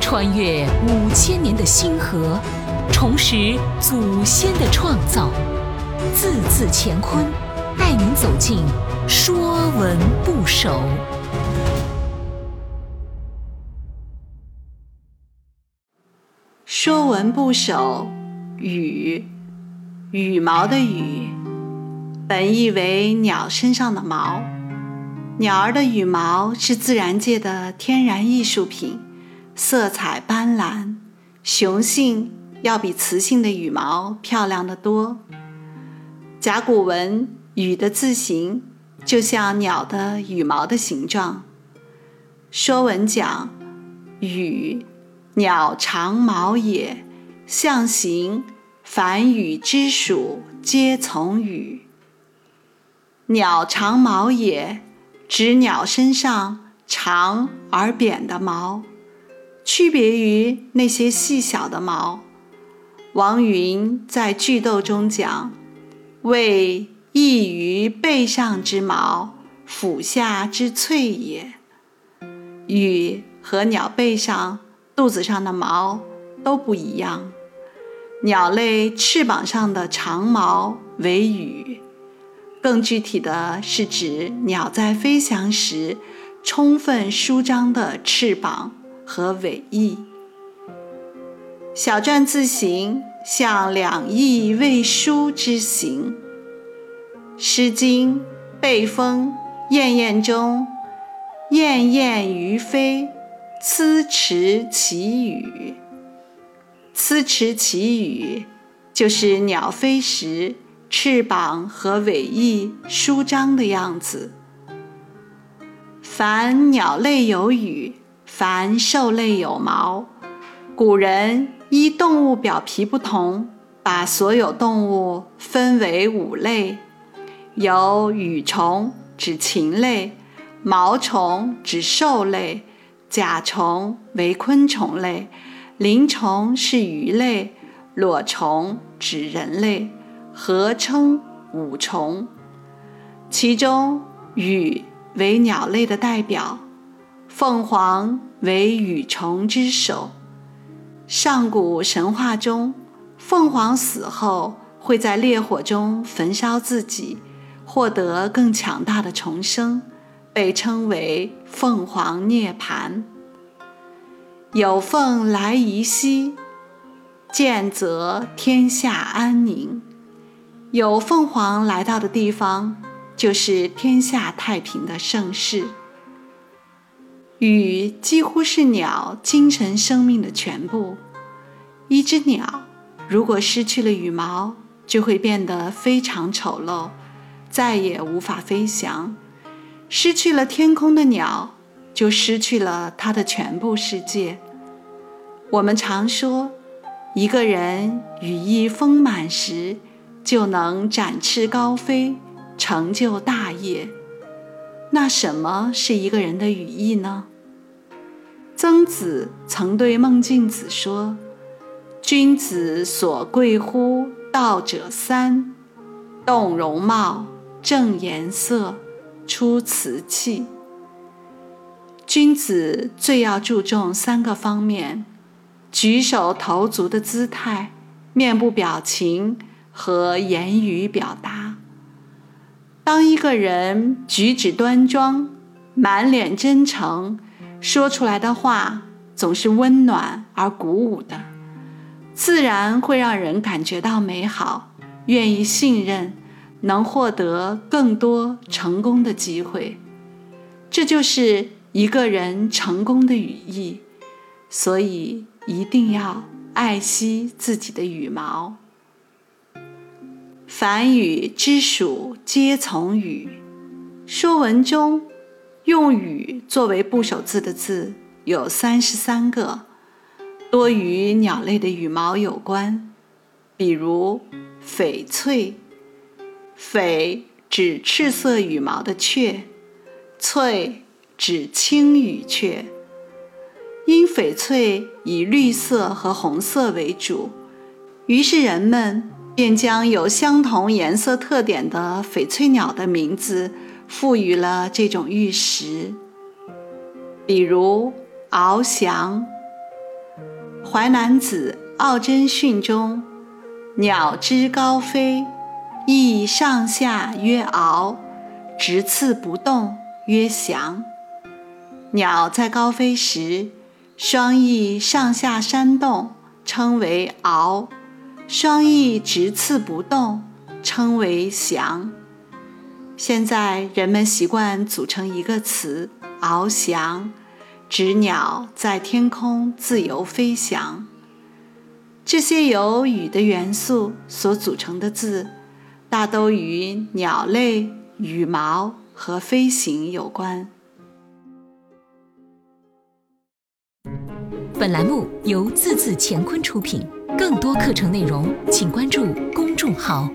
穿越五千年的星河，重拾祖先的创造，字字乾坤，带您走进《说文不首》。《说文不首》羽，羽毛的羽，本意为鸟身上的毛。鸟儿的羽毛是自然界的天然艺术品。色彩斑斓，雄性要比雌性的羽毛漂亮得多。甲骨文“羽”的字形就像鸟的羽毛的形状。《说文》讲：“羽，鸟长毛也，象形，凡羽之属，皆从羽。”鸟长毛也，指鸟身上长而扁的毛。区别于那些细小的毛，王云在句读中讲：“谓异于背上之毛，腹下之翠也。”羽和鸟背上、肚子上的毛都不一样。鸟类翅膀上的长毛为羽，更具体的是指鸟在飞翔时充分舒张的翅膀。和尾翼，小篆字形像两翼未舒之形。《诗经·背风·燕燕》中，“燕燕于飞，呲持其羽。”“呲持其羽”就是鸟飞时翅膀和尾翼舒张的样子。凡鸟类有羽。凡兽类有毛，古人依动物表皮不同，把所有动物分为五类：有羽虫，指禽类；毛虫，指兽类；甲虫为昆虫类；鳞虫是鱼类；裸虫指人类，合称五虫。其中，羽为鸟类的代表。凤凰为羽虫之首。上古神话中，凤凰死后会在烈火中焚烧自己，获得更强大的重生，被称为凤凰涅槃。有凤来仪兮，见则天下安宁。有凤凰来到的地方，就是天下太平的盛世。羽几乎是鸟精神生命的全部。一只鸟如果失去了羽毛，就会变得非常丑陋，再也无法飞翔。失去了天空的鸟，就失去了它的全部世界。我们常说，一个人羽翼丰满时，就能展翅高飞，成就大业。那什么是一个人的羽翼呢？曾子曾对孟敬子说：“君子所贵乎道者三：动容貌、正颜色、出辞气。君子最要注重三个方面：举手投足的姿态、面部表情和言语表达。当一个人举止端庄、满脸真诚。”说出来的话总是温暖而鼓舞的，自然会让人感觉到美好，愿意信任，能获得更多成功的机会。这就是一个人成功的语义。所以一定要爱惜自己的羽毛。凡羽之属，皆从羽。说文中。用“羽”作为部首字的字有三十三个，多与鸟类的羽毛有关。比如“翡翠”，“翡”指赤色羽毛的雀，“翠”指青羽雀。因翡翠以绿色和红色为主，于是人们便将有相同颜色特点的翡翠鸟的名字。赋予了这种玉石，比如翱翔。《淮南子·奥真训》中，“鸟之高飞，翼上下曰翱，直刺不动曰翔。”鸟在高飞时，双翼上下扇动，称为翱；双翼直刺不动，称为翔。现在人们习惯组成一个词“翱翔”，指鸟在天空自由飞翔。这些由“羽”的元素所组成的字，大都与鸟类、羽毛和飞行有关。本栏目由字字乾坤出品，更多课程内容请关注公众号。